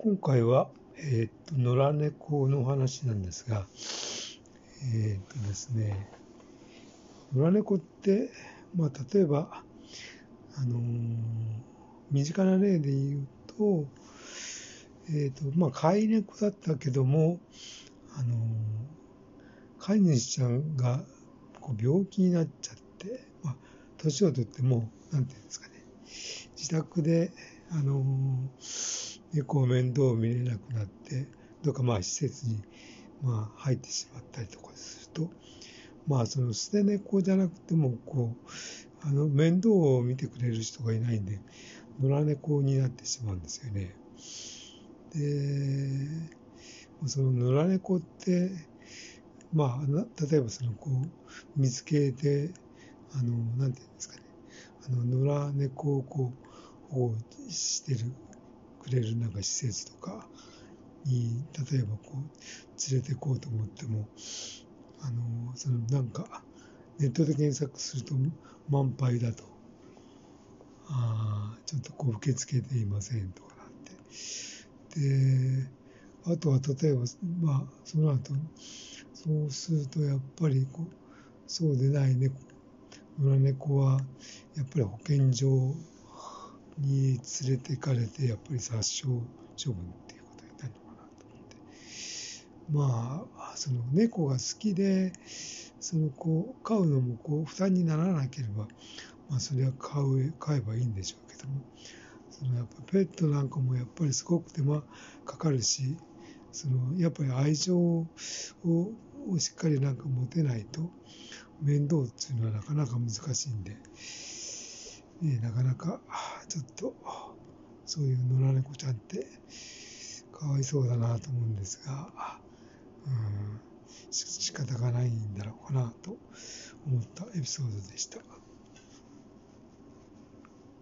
今回は、えー、と野良猫の話なんですが、えっ、とですね、野良猫って、まあ、例えば、あのー、身近な例で言うと、えっ、と、まあ、飼い猫だったけども、あの飼い主ちゃんがこう病気になっちゃって、まあ、年を取っても、なんていうんですかね、自宅で、あの猫を面倒を見れなくなって、どっかまあ施設にまあ入ってしまったりとかすると、まあその捨て猫じゃなくても、こう、あの面倒を見てくれる人がいないんで、野良猫になってしまうんですよね。で、その野良猫って、まあ、例えばそのこう、見つけて、あの、なんていうんですかね、あの、野良猫をこう、保護してるくれるなんか施設とかに例えばこう連れて行こうと思ってもあのそのなんかネットで検索すると満杯だと。あちょっとこう受け付けていませんとかなって。であとは例えばまあその後そうするとやっぱりこうそうでない猫野良猫はやっぱり保健所に連れてかれてやっぱり殺傷処分っていうことになるのかなと思ってまあその猫が好きでそのこう飼うのもこう負担にならなければまあそれは飼う飼えばいいんでしょうけどもそのやっぱペットなんかもやっぱりすごく手間かかるしそのやっぱり愛情ををしっかりなんか持てないと面倒っていうのはなかなか難しいんで。ね、なかなかちょっとそういう野良猫ちゃんってかわいそうだなと思うんですが、うん、仕方がないんだろうかなと思ったエピソードでした。